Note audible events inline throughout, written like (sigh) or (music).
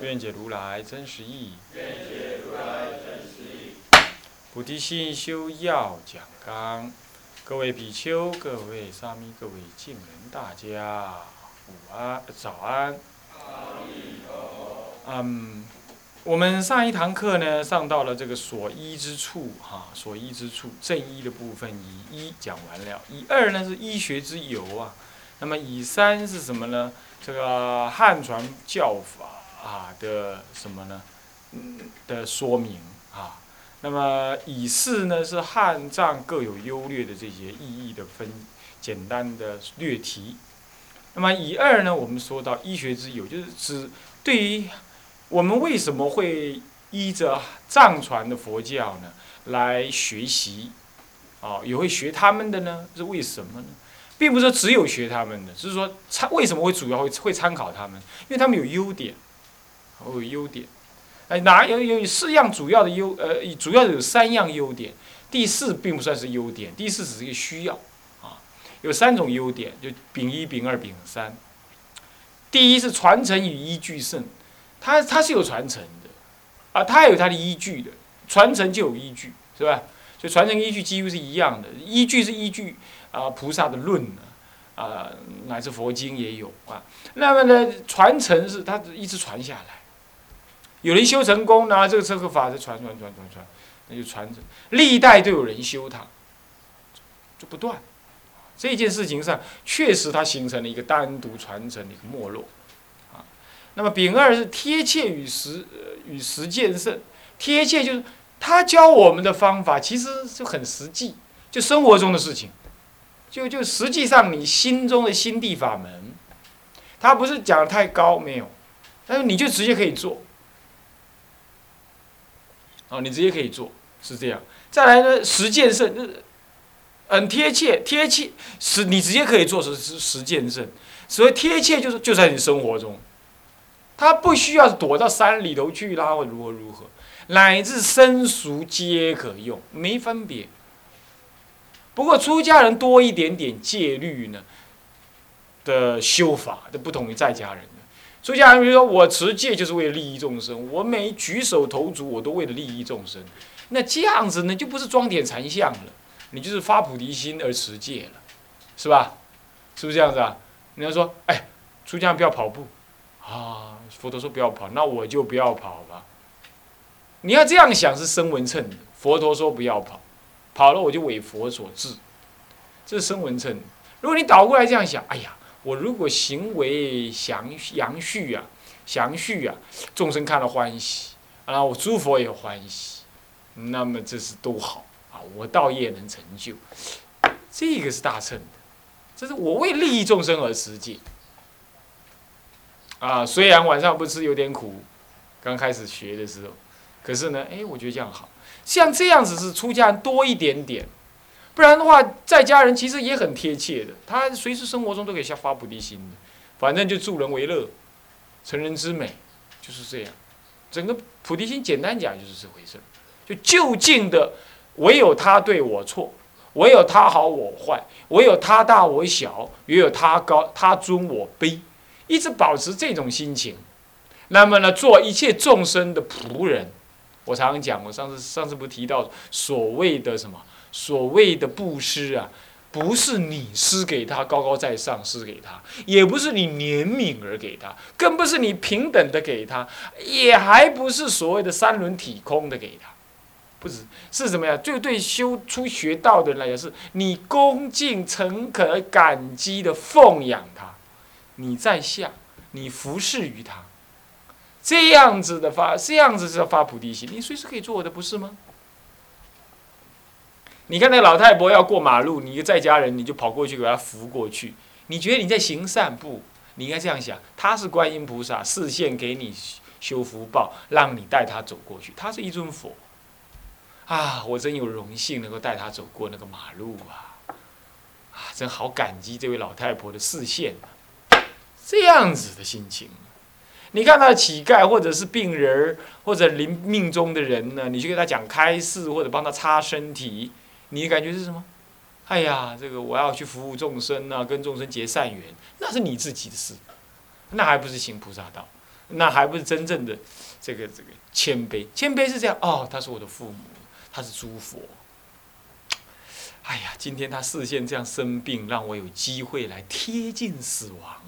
愿解如来真实义。菩提心修要讲纲，各位比丘、各位沙弥、各位敬人，大家午安、早安。嗯，我们上一堂课呢，上到了这个所依之处，哈，所依之处，正依的部分以一讲完了，以二呢是医学之由啊，那么以三是什么呢？这个汉传教法啊的什么呢？嗯的说明啊。那么以四呢是汉藏各有优劣的这些意义的分简单的略提。那么以二呢，我们说到医学之友，就是指对于我们为什么会依着藏传的佛教呢来学习，啊，也会学他们的呢？是为什么呢？并不是说只有学他们的，只是说参为什么会主要会会参考他们？因为他们有优点，哦优点。哎，哪有有四样主要的优？呃，主要有三样优点，第四并不算是优点，第四只是一个需要，啊，有三种优点，就丙一、丙二、丙三。第一是传承与依据胜，它它是有传承的，啊，它有它的依据的，传承就有依据，是吧？所以传承依据几乎是一样的，依据是依据啊菩萨的论啊，乃至佛经也有啊。那么呢，传承是它一直传下来。有人修成功呢，这个这个法是传传传传传，那就传承，历代都有人修它，就不断。这件事情上，确实它形成了一个单独传承的一个没落，啊。那么丙二是贴切与实与实践胜，贴切就是他教我们的方法其实就很实际，就生活中的事情，就就实际上你心中的心地法门，他不是讲的太高没有，但是你就直接可以做。哦，你直接可以做，是这样。再来呢，实践胜，就是很贴切，贴切实，你直接可以做实实实践胜。所以贴切就是就在你生活中，他不需要躲到山里头去啦，或如何如何，乃至生熟皆可用，没分别。不过出家人多一点点戒律呢的修法，都不同于在家人。出家人比如说我持戒就是为了利益众生，我每举手投足我都为了利益众生，那这样子呢就不是装点禅相了，你就是发菩提心而持戒了，是吧？是不是这样子啊？你要说，哎，出家人不要跑步，啊，佛陀说不要跑，那我就不要跑吧。你要这样想是声闻称的，佛陀说不要跑，跑了我就违佛所制，这是声闻称。如果你倒过来这样想，哎呀。我如果行为详详序啊，详序啊，众生看了欢喜，啊，我诸佛也欢喜，那么这是都好啊，我道业能成就，这个是大乘的，这是我为利益众生而持戒，啊，虽然晚上不吃有点苦，刚开始学的时候，可是呢，哎，我觉得这样好，像这样子是出家人多一点点。不然的话，在家人其实也很贴切的，他随时生活中都可以下发菩提心的，反正就助人为乐，成人之美，就是这样。整个菩提心简单讲就是这回事，就就近的，唯有他对我错，唯有他好我坏，唯有他大我小，唯有他高他尊我卑，一直保持这种心情。那么呢，做一切众生的仆人。我常常讲，我上次上次不提到所谓的什么？所谓的布施啊，不是你施给他高高在上施给他，也不是你怜悯而给他，更不是你平等的给他，也还不是所谓的三轮体空的给他，不是是什么呀？就对修出学道的人来讲，是你恭敬诚恳感激的奉养他，你在下，你服侍于他，这样子的发，这样子是发菩提心，你随时可以做我的，不是吗？你看那个老太婆要过马路，你一个在家人，你就跑过去给她扶过去。你觉得你在行善不？你应该这样想：他是观音菩萨，示现给你修福报，让你带他走过去。他是一尊佛，啊，我真有荣幸能够带他走过那个马路啊！啊，真好感激这位老太婆的视线这样子的心情。你看到乞丐或者是病人或者临命中的人呢，你去给他讲开示或者帮他擦身体，你的感觉是什么？哎呀，这个我要去服务众生啊，跟众生结善缘，那是你自己的事，那还不是行菩萨道，那还不是真正的这个这个谦卑。谦卑是这样哦，他是我的父母，他是诸佛。哎呀，今天他视线这样生病，让我有机会来贴近死亡。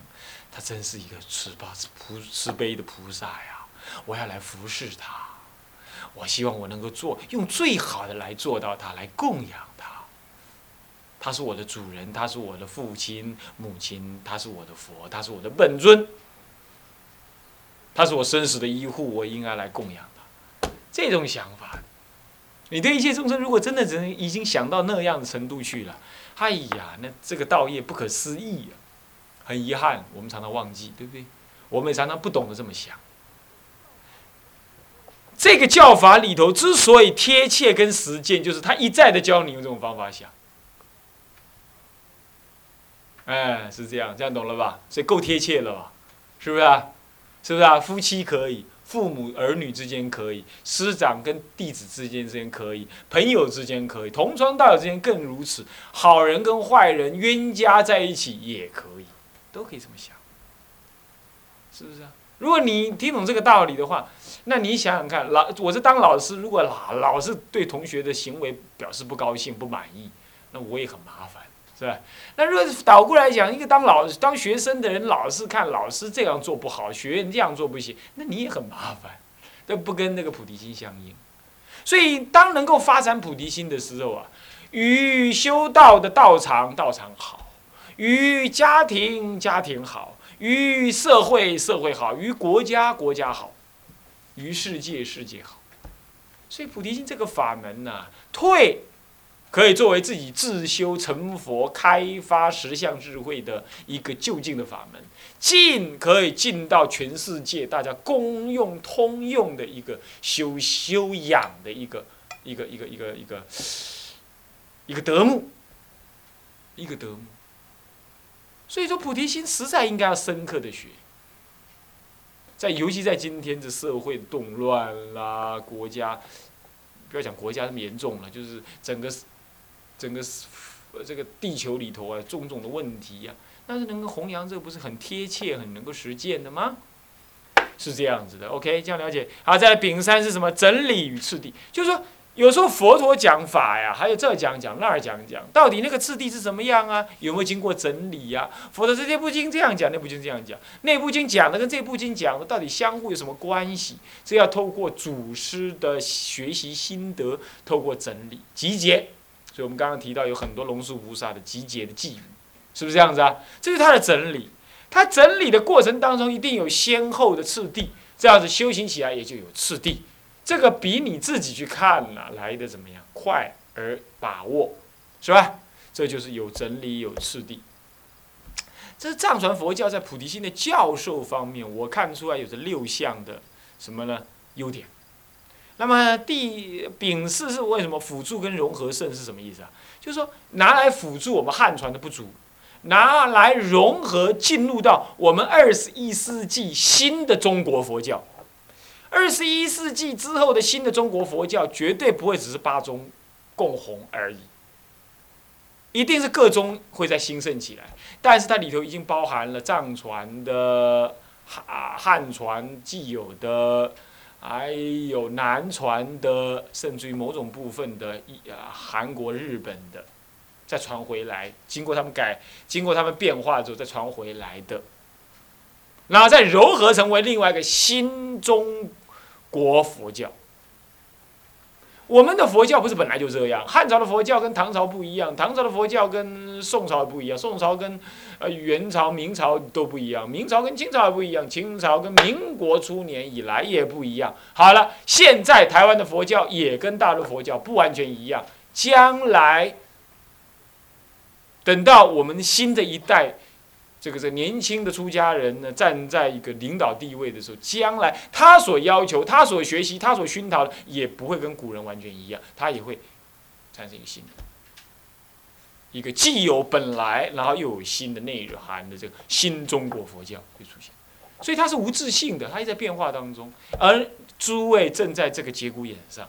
他真是一个慈悲菩慈悲的菩萨呀！我要来服侍他，我希望我能够做用最好的来做到他，来供养他。他是我的主人，他是我的父亲母亲，他是我的佛，他是我的本尊，他是我生死的医护，我应该来供养他。这种想法，你对一切众生，如果真的人已经想到那样的程度去了，哎呀，那这个道业不可思议啊！很遗憾，我们常常忘记，对不对？我们也常常不懂得这么想。这个教法里头之所以贴切跟实践，就是他一再的教你用这种方法想。哎，是这样，这样懂了吧？所以够贴切了吧？是不是啊？是不是啊？夫妻可以，父母儿女之间可以，师长跟弟子之间之间可以，朋友之间可以，同窗道友之间更如此。好人跟坏人、冤家在一起也可以。都可以这么想，是不是啊？如果你听懂这个道理的话，那你想想看，老我是当老师，如果老老是对同学的行为表示不高兴、不满意，那我也很麻烦，是吧？那如果倒过来讲，一个当老当学生的人，老是看老师这样做不好，学员这样做不行，那你也很麻烦，这不跟那个菩提心相应。所以，当能够发展菩提心的时候啊，与修道的道场道场好。与家庭家庭好，于社会社会好，于国家国家好，于世界世界好。所以菩提心这个法门呢，退可以作为自己自修成佛、开发实相智慧的一个就近的法门；进可以进到全世界大家公用通用的一个修修养的一个一个一个一个一个一个德目，一个德目。所以说，菩提心实在应该要深刻的学，在尤其在今天这社会动乱啦，国家不要讲国家那么严重了，就是整个整个这个地球里头啊，种种的问题呀，但是能够弘扬这个不是很贴切、很能够实践的吗？是这样子的，OK，这样了解。好，再来丙三是什么？整理与次第，就是说。有时候佛陀讲法呀，还有这讲讲那儿讲讲，到底那个次第是怎么样啊？有没有经过整理呀？佛陀这部经这样讲，那部经这样讲，那部经讲的跟这部经讲的到底相互有什么关系？这要透过祖师的学习心得，透过整理集结。所以我们刚刚提到有很多龙树菩萨的集结的寄语，是不是这样子啊？这是他的整理，他整理的过程当中一定有先后的次第，这样子修行起来也就有次第。这个比你自己去看呢来的怎么样快而把握，是吧？这就是有整理有次第。这是藏传佛教在菩提心的教授方面，我看出来有着六项的什么呢优点。那么第丙四是为什么辅助跟融合胜是什么意思啊？就是说拿来辅助我们汉传的不足，拿来融合进入到我们二十一世纪新的中国佛教。二十一世纪之后的新的中国佛教，绝对不会只是八宗共弘而已，一定是各宗会在兴盛起来。但是它里头已经包含了藏传的、汉汉传既有的，还有南传的，甚至于某种部分的一啊韩国、日本的，再传回来，经过他们改、经过他们变化之后再传回来的。然后再糅合成为另外一个新中国佛教。我们的佛教不是本来就这样，汉朝的佛教跟唐朝不一样，唐朝的佛教跟宋朝不一样，宋朝跟呃元朝、明朝都不一样，明朝跟清朝也不一样，清朝跟民国初年以来也不一样。好了，现在台湾的佛教也跟大陆佛教不完全一样，将来等到我们新的一代。这个这年轻的出家人呢，站在一个领导地位的时候，将来他所要求、他所学习、他所熏陶的，也不会跟古人完全一样，他也会产生一个新的，一个既有本来，然后又有新的内涵的这个新中国佛教会出现。所以它是无自性的，它一直在变化当中。而诸位正在这个节骨眼上，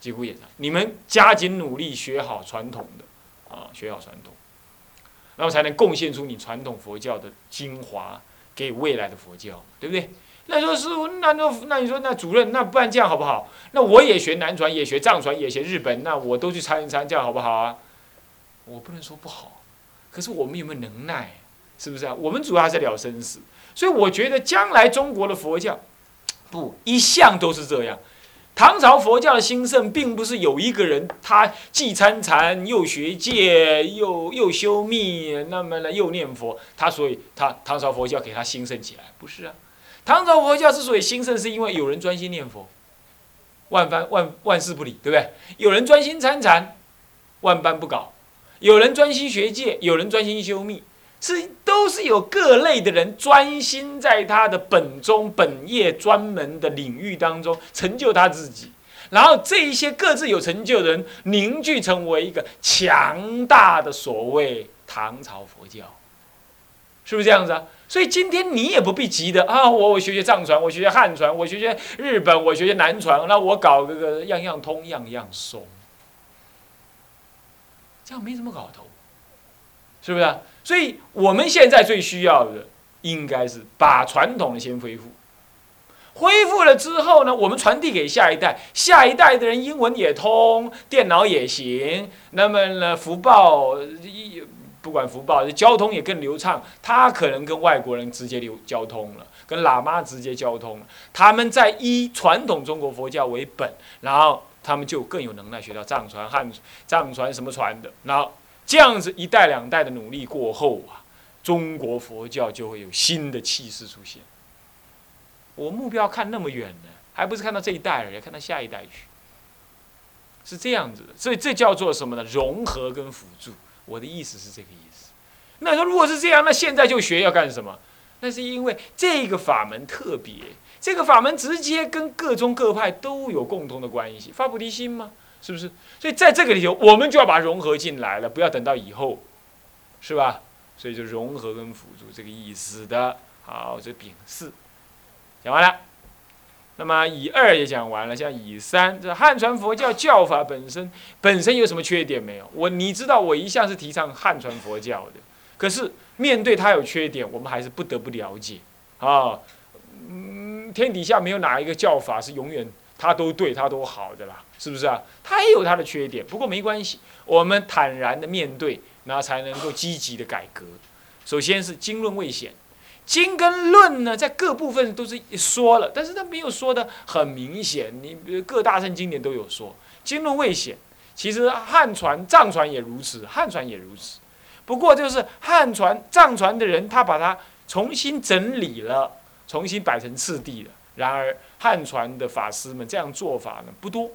节骨眼上，你们加紧努力学好传统的，啊，学好传统。然后才能贡献出你传统佛教的精华给未来的佛教，对不对？那说师傅，那那那你说那主任，那不然这样好不好？那我也学南传，也学藏传，也学日本，那我都去参一参，这样好不好啊？我不能说不好，可是我们有没有能耐？是不是啊？我们主要还是了生死，所以我觉得将来中国的佛教，不一向都是这样。唐朝佛教的兴盛，并不是有一个人他既参禅又学戒又又修密，那么呢又念佛，他所以他唐朝佛教给他兴盛起来，不是啊？唐朝佛教之所以兴盛，是因为有人专心念佛，万般万万事不理，对不对？有人专心参禅，万般不搞；有人专心学戒，有人专心修密。是，都是有各类的人专心在他的本宗本业专门的领域当中成就他自己，然后这一些各自有成就的人凝聚成为一个强大的所谓唐朝佛教，是不是这样子啊？所以今天你也不必急的啊，我我学学藏传，我学学汉传，我学学日本，我学学南传，那我搞个个样样通，样样松，这样没什么搞头，是不是啊？所以我们现在最需要的，应该是把传统的先恢复。恢复了之后呢，我们传递给下一代，下一代的人英文也通，电脑也行。那么呢，福报一不管福报，交通也更流畅。他可能跟外国人直接流交通了，跟喇嘛直接交通了。他们在依传统中国佛教为本，然后他们就更有能耐学到藏传、汉藏传什么传的，然后。这样子一代两代的努力过后啊，中国佛教就会有新的气势出现。我目标看那么远呢，还不是看到这一代人，看到下一代去，是这样子的。所以这叫做什么呢？融合跟辅助。我的意思是这个意思。那说如果是这样，那现在就学要干什么？那是因为这个法门特别，这个法门直接跟各宗各派都有共同的关系，发菩提心吗？是不是？所以在这个里头，我们就要把它融合进来了，不要等到以后，是吧？所以就融合跟辅助这个意思的。好，这丙四讲完了，那么乙二也讲完了，像乙三，这汉传佛教教法本身本身有什么缺点没有？我你知道，我一向是提倡汉传佛教的，可是面对它有缺点，我们还是不得不了解啊。嗯，天底下没有哪一个教法是永远。他都对他都好的啦，是不是啊？他也有他的缺点，不过没关系，我们坦然的面对，那才能够积极的改革。首先是经论未显，经跟论呢，在各部分都是一说了，但是他没有说的很明显。你比如各大圣经典都有说，经论未显，其实汉传、藏传也如此，汉传也如此。不过就是汉传、藏传的人，他把它重新整理了，重新摆成次第了。然而汉传的法师们这样做法呢不多。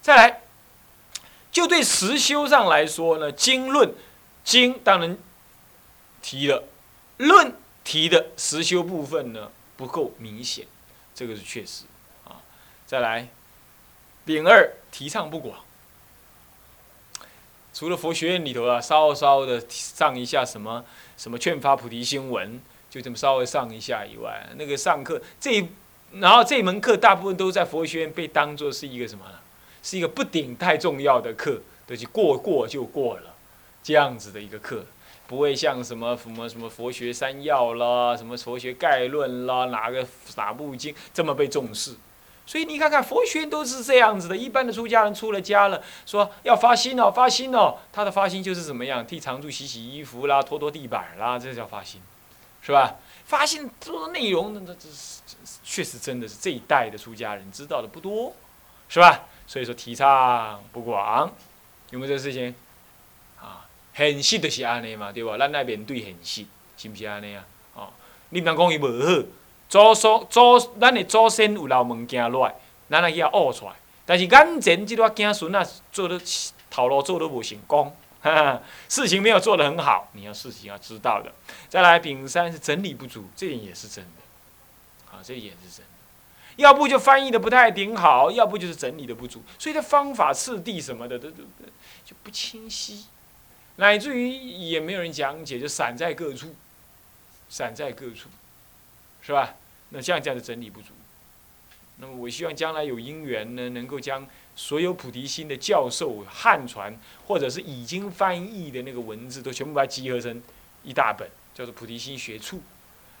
再来，就对实修上来说呢，经论经当然提了，论提的实修部分呢不够明显，这个是确实啊。再来，丙二提倡不广，除了佛学院里头啊，稍稍的上一下什么什么劝发菩提心文。就这么稍微上一下以外，那个上课这一，然后这门课大部分都在佛学院被当做是一个什么呢？是一个不顶太重要的课，都是过过就过了，这样子的一个课，不会像什么什么什么佛学三要啦，什么佛学概论啦，哪个哪部经这么被重视？所以你看看佛学院都是这样子的，一般的出家人出了家了，说要发心哦，发心哦，他的发心就是怎么样，替常住洗洗衣服啦，拖拖地板啦，这叫发心。是吧？发现做的内容，那那这是确实真的是这一代的出家人知道的不多，是吧？所以说提倡不广，有没有这事情？啊，很细的是安尼嘛，对吧？咱来面对很细，是不是安尼啊？哦，你若讲。伊无好，祖所祖咱的祖先有留物件落来，咱来去学出来。但是眼前即段子孙啊，做得头路做得无成功，(laughs) 事情没有做得很好，你要事情要知道的。再来，丙三是整理不足，这点也是真的，啊，这也是真的。要不就翻译的不太顶好，要不就是整理的不足，所以这方法次第什么的都都就不清晰，乃至于也没有人讲解，就散在各处，散在各处，是吧？那这样这样的整理不足。那么我希望将来有因缘呢，能够将所有菩提心的教授汉传或者是已经翻译的那个文字，都全部把它集合成一大本，叫做《菩提心学处》。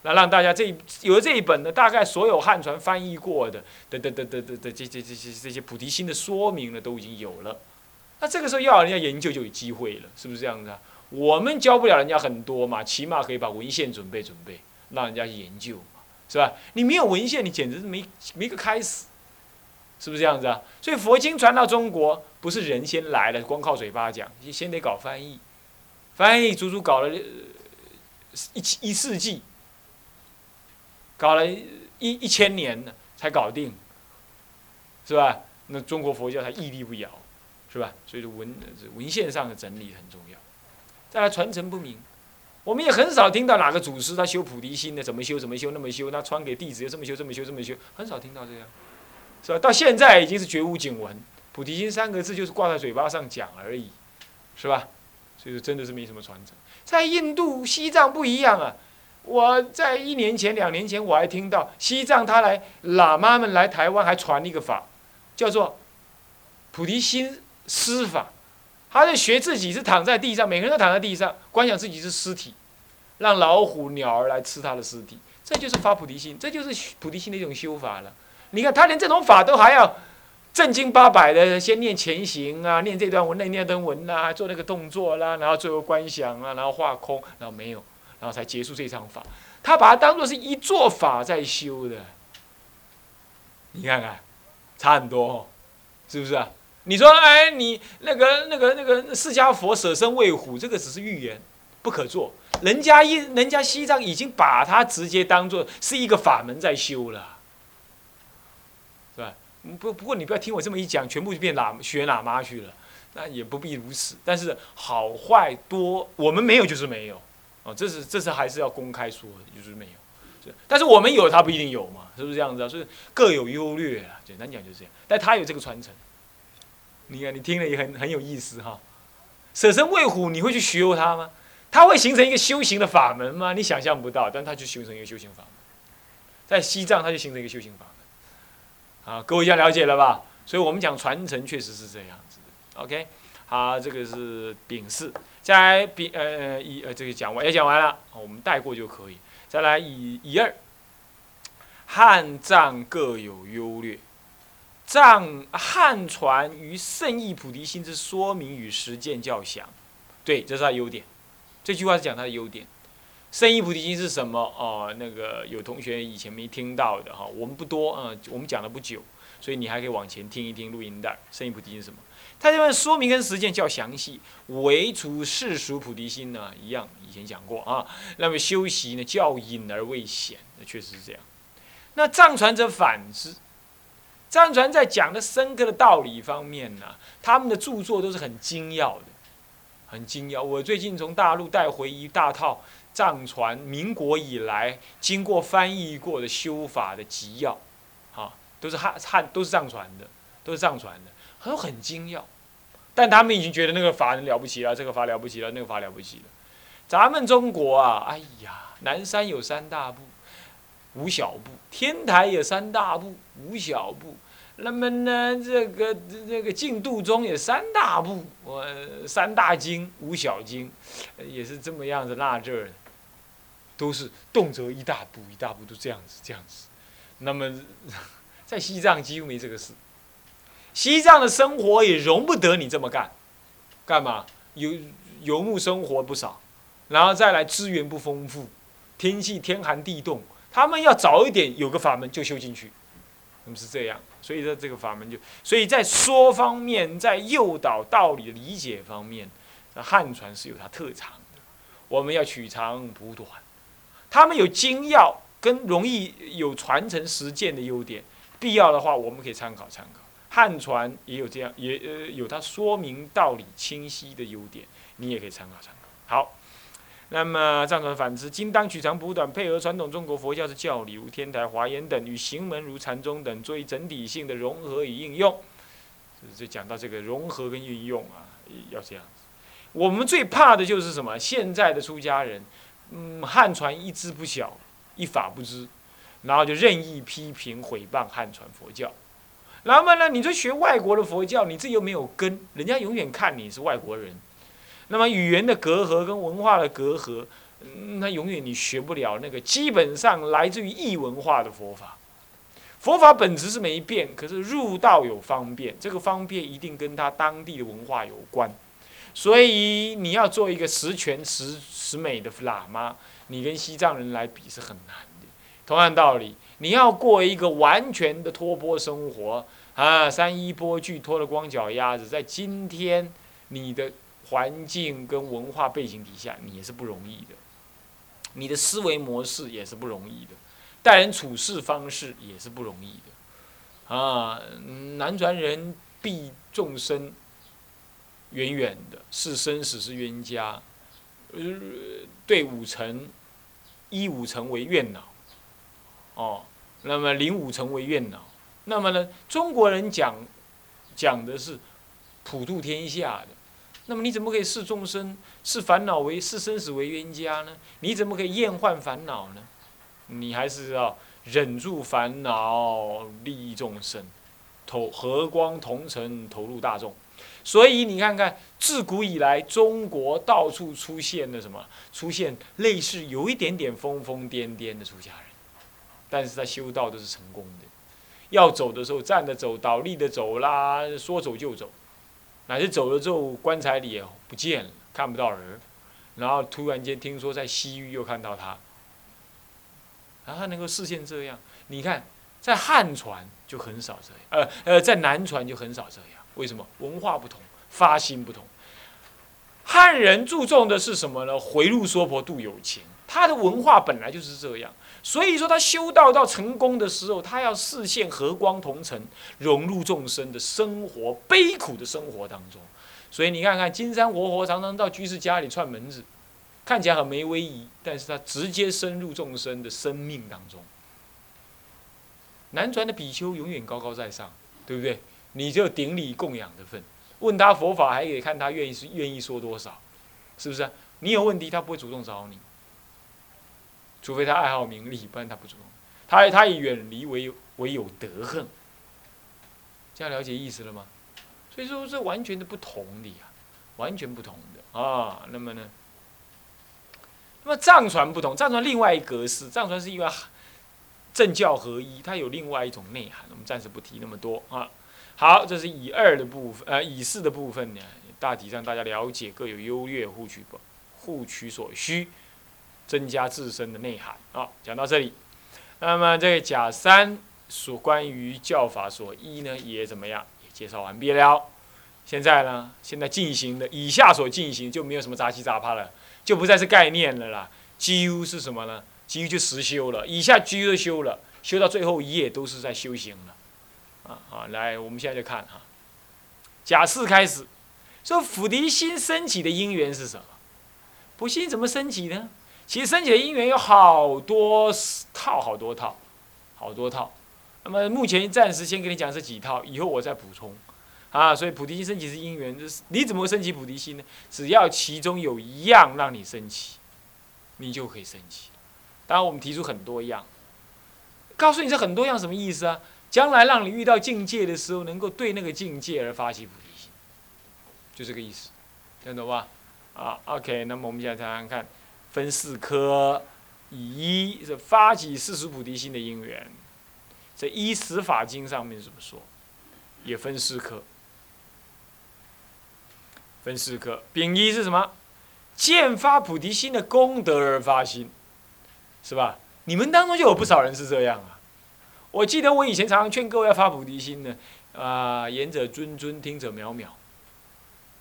那让大家这有了这一本呢，大概所有汉传翻译过的的的的的的这这这些这些菩提心的说明呢，都已经有了。那这个时候要人家研究就有机会了，是不是这样子啊？我们教不了人家很多嘛，起码可以把文献准备准备，让人家去研究嘛，是吧？你没有文献，你简直是没没个开始，是不是这样子啊？所以佛经传到中国，不是人先来了，光靠嘴巴讲，你先得搞翻译，翻译足足搞了一一世纪。搞了一一千年呢，才搞定，是吧？那中国佛教才屹立不摇，是吧？所以说文文献上的整理很重要。再来传承不明，我们也很少听到哪个祖师他修菩提心的，怎么修怎么修那么修，那传给弟子又这么修这么修这么修，很少听到这样，是吧？到现在已经是绝无仅闻，菩提心三个字就是挂在嘴巴上讲而已，是吧？所以说真的是没什么传承。在印度、西藏不一样啊。我在一年前、两年前，我还听到西藏他来喇嘛们来台湾还传一个法，叫做菩提心施法。他在学自己是躺在地上，每个人都躺在地上，观想自己是尸体，让老虎、鸟儿来吃他的尸体，这就是发菩提心，这就是菩提心的一种修法了。你看他连这种法都还要正经八百的先念前行啊，念这段文那念段文啊，做那个动作啦，然后最后观想啊，然后画空，然后没有。然后才结束这场法，他把它当做是一座法在修的。你看看，差很多，是不是啊？你说，哎，你那个、那个、那个释迦佛舍身喂虎，这个只是预言，不可做。人家一人家西藏已经把它直接当做是一个法门在修了，对？不不过你不要听我这么一讲，全部就变喇学喇嘛去了，那也不必如此。但是好坏多，我们没有就是没有。哦，这是这是还是要公开说，就是没有，但是我们有，他不一定有嘛，是不是这样子啊？所以各有优劣啊，简单讲就是这样。但他有这个传承，你看你听了也很很有意思哈。舍身喂虎，你会去学他吗？他会形成一个修行的法门吗？你想象不到，但他就形成一个修行法门。在西藏，他就形成一个修行法门。啊，各位要了解了吧？所以我们讲传承确实是这样子的。OK，好，这个是丙巳。再来丙呃一呃这个讲完也讲完了，我们带过就可以。再来乙乙二，汉藏各有优劣，藏汉传于圣意菩提心之说明与实践较详。对，这是他优点。这句话是讲他的优点。圣意菩提心是什么？哦，那个有同学以前没听到的哈，我们不多，嗯，我们讲了不久，所以你还可以往前听一听录音带。圣意菩提心是什么？他这边说明跟实践较详细，唯除世俗菩提心呢，一样以前讲过啊。那么修习呢，较隐而未显，那确实是这样。那藏传者反之，藏传在讲的深刻的道理方面呢，他们的著作都是很精要的，很精要。我最近从大陆带回一大套藏传民国以来经过翻译过的修法的集要，啊，都是汉汉都是藏传的，都是藏传的。都很精要，但他们已经觉得那个法很了不起了，这个法了不起了，那个法了不起了。咱们中国啊，哎呀，南山有三大部，五小部；天台有三大部，五小部。那么呢，这个这个净度中也三大部，我三大经，五小经，也是这么样子那这儿，都是动辄一大步，一大步都这样子，这样子。那么 (laughs) 在西藏几乎没这个事。西藏的生活也容不得你这么干，干嘛？游游牧生活不少，然后再来资源不丰富，天气天寒地冻，他们要早一点有个法门就修进去，那么是这样。所以说这个法门就，所以在说方面，在诱导道理的理解方面，汉传是有它特长的。我们要取长补短，他们有精要跟容易有传承实践的优点，必要的话我们可以参考参考。汉传也有这样，也呃有它说明道理清晰的优点，你也可以参考参考。好，那么藏传反之，今当取长补短，配合传统中国佛教的教理，如天台、华严等，与行门如禅宗等，做一整体性的融合与应用。就讲到这个融合跟运用啊，要这样子。我们最怕的就是什么？现在的出家人，嗯，汉传一知不晓，一法不知，然后就任意批评毁谤汉传佛教。那么呢，你说学外国的佛教，你这又没有根，人家永远看你是外国人。那么语言的隔阂跟文化的隔阂，那永远你学不了那个基本上来自于异文化的佛法。佛法本质是没变，可是入道有方便，这个方便一定跟他当地的文化有关。所以你要做一个十全十十美的喇嘛，你跟西藏人来比是很难的。同样道理，你要过一个完全的托钵生活啊，三衣钵具脱了光脚丫子，在今天你的环境跟文化背景底下，你也是不容易的。你的思维模式也是不容易的。待人处事方式也是不容易的，啊，南传人必众生远远的，是生死是冤家，呃，对五成，依五成为怨恼，哦，那么临五成为怨恼，那么呢，中国人讲讲的是普度天下的，那么你怎么可以视众生、视烦恼为视生死为冤家呢？你怎么可以厌患烦恼呢？你还是要忍住烦恼，利益众生，投和光同尘，投入大众。所以你看看，自古以来，中国到处出现了什么？出现类似有一点点疯疯癫癫的出家人，但是他修道都是成功的。要走的时候站着走，倒立的走啦，说走就走。乃至走了之后，棺材里也不见了，看不到人。然后突然间听说在西域又看到他。然后能够实现这样，你看，在汉传就很少这样，呃呃，在南传就很少这样。为什么？文化不同，发心不同。汉人注重的是什么呢？回路娑婆度有情，他的文化本来就是这样。所以说，他修道到成功的时候，他要视现和光同尘，融入众生的生活，悲苦的生活当中。所以你看看，金山活活常常到居士家里串门子。看起来很没威仪，但是他直接深入众生的生命当中。南传的比丘永远高高在上，对不对？你就顶礼供养的份，问他佛法还可以看他愿意是愿意说多少，是不是？你有问题他不会主动找你，除非他爱好名利，不然他不主动。他他以远离为为有德恨，这样了解意思了吗？所以说这完全的不同的呀，完全不同的啊。那么呢？那么藏传不同，藏传另外一格式，藏传是因为政教合一，它有另外一种内涵，我们暂时不提那么多啊。好，这是以二的部分，呃，以四的部分呢，大体上大家了解各有优劣，互取不互取所需，增加自身的内涵啊。讲到这里，那么这个甲三所关于教法所依呢，也怎么样，也介绍完毕了。现在呢，现在进行的以下所进行就没有什么杂七杂八了。就不再是概念了啦，几乎是什么呢？几乎就实修了。以下几乎都修了，修到最后一页都是在修行了。啊啊，来，我们现在就看哈。甲四开始，说菩提心升起的因缘是什么？菩提心怎么升起呢？其实升起的因缘有好多套，好多套，好多套。那么目前暂时先给你讲这几套，以后我再补充。啊，所以菩提心升起是因缘，就是你怎么会升起菩提心呢？只要其中有一样让你升起，你就可以升起。当然，我们提出很多样，告诉你这很多样什么意思啊？将来让你遇到境界的时候，能够对那个境界而发起菩提心，就这个意思，听懂吧？啊，OK，那么我们现在谈谈看，分四科，以一是发起四十菩提心的因缘，在《依十法经》上面怎么说？也分四科。分四科，丙一是什么？见发菩提心的功德而发心，是吧？你们当中就有不少人是这样啊。我记得我以前常常劝各位要发菩提心呢，啊，言者谆谆，听者渺渺。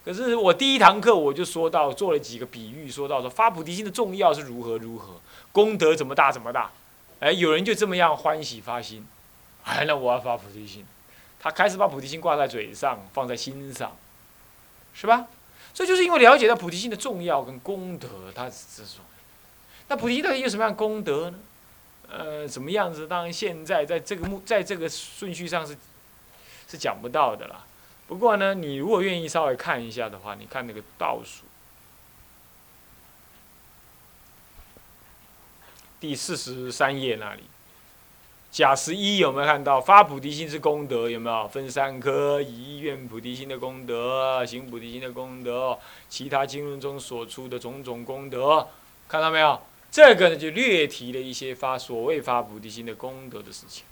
可是我第一堂课我就说到，做了几个比喻，说到说发菩提心的重要是如何如何，功德怎么大怎么大。哎，有人就这么样欢喜发心，哎，那我要发菩提心，他开始把菩提心挂在嘴上，放在心上。是吧？这就是因为了解到菩提心的重要跟功德，他这种。那菩提心到底有什么样的功德呢？呃，怎么样子？当然现在在这个目，在这个顺序上是是讲不到的啦。不过呢，你如果愿意稍微看一下的话，你看那个倒数第四十三页那里，甲十一有没有看到？发菩提心是功德，有没有？分三科：一愿菩提心的功德，行菩提心的功德，其他经论中所出的种种功德，看到没有？这个呢，就略提了一些发所谓发菩提心的功德的事情。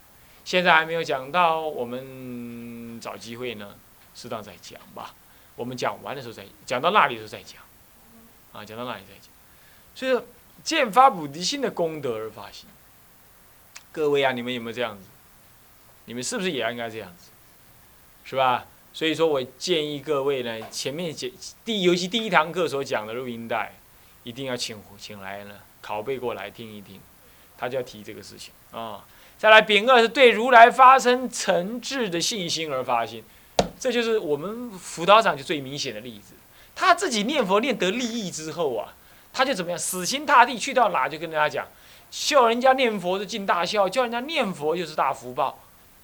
现在还没有讲到，我们找机会呢。适当再讲吧，我们讲完的时候再讲到那里时候再讲，啊，讲到那里再讲。所以说，见发菩提心的功德而发心。各位啊，你们有没有这样子？你们是不是也应该这样子？是吧？所以说我建议各位呢，前面讲第尤其第一堂课所讲的录音带，一定要请请来呢拷贝过来听一听，他就要提这个事情啊。再来，丙二是对如来发生诚挚的信心而发心。这就是我们辅导长就最明显的例子，他自己念佛念得利益之后啊，他就怎么样，死心塌地去到哪就跟大家讲，教人家念佛就尽大孝，教人家念佛就是大福报，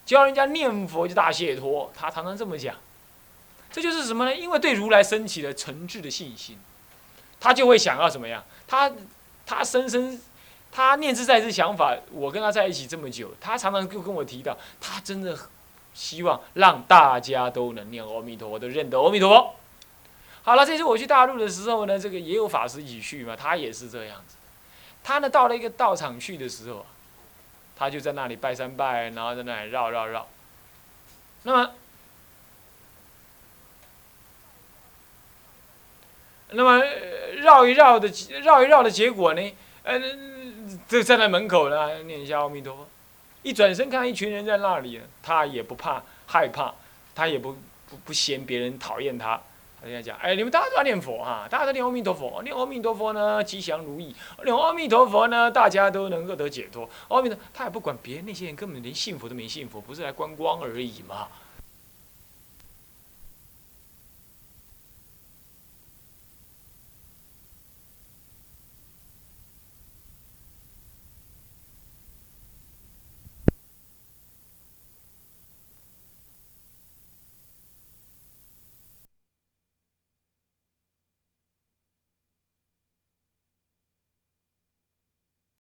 教人家念佛就大解脱，他常常这么讲。这就是什么呢？因为对如来升起了诚挚的信心，他就会想要怎么样？他他深深他念自在兹想法，我跟他在一起这么久，他常常就跟我提到，他真的。希望让大家都能念阿弥陀佛，都认得阿弥陀佛。好了，这次我去大陆的时候呢，这个也有法师一起去嘛，他也是这样子。他呢到了一个道场去的时候，他就在那里拜三拜，然后在那里绕绕绕。那么，那么绕一绕的绕一绕的结果呢？嗯，就站在门口呢，念一下阿弥陀佛。一转身看一群人在那里，他也不怕害怕，他也不不不嫌别人讨厌他。他跟他讲：“哎，你们大家都在念佛啊，大家都念阿弥陀佛，念阿弥陀佛呢，吉祥如意；念阿弥陀佛呢，大家都能够得解脱。阿弥陀，他也不管别人那些人根本连信佛都没信佛，不是来观光而已嘛。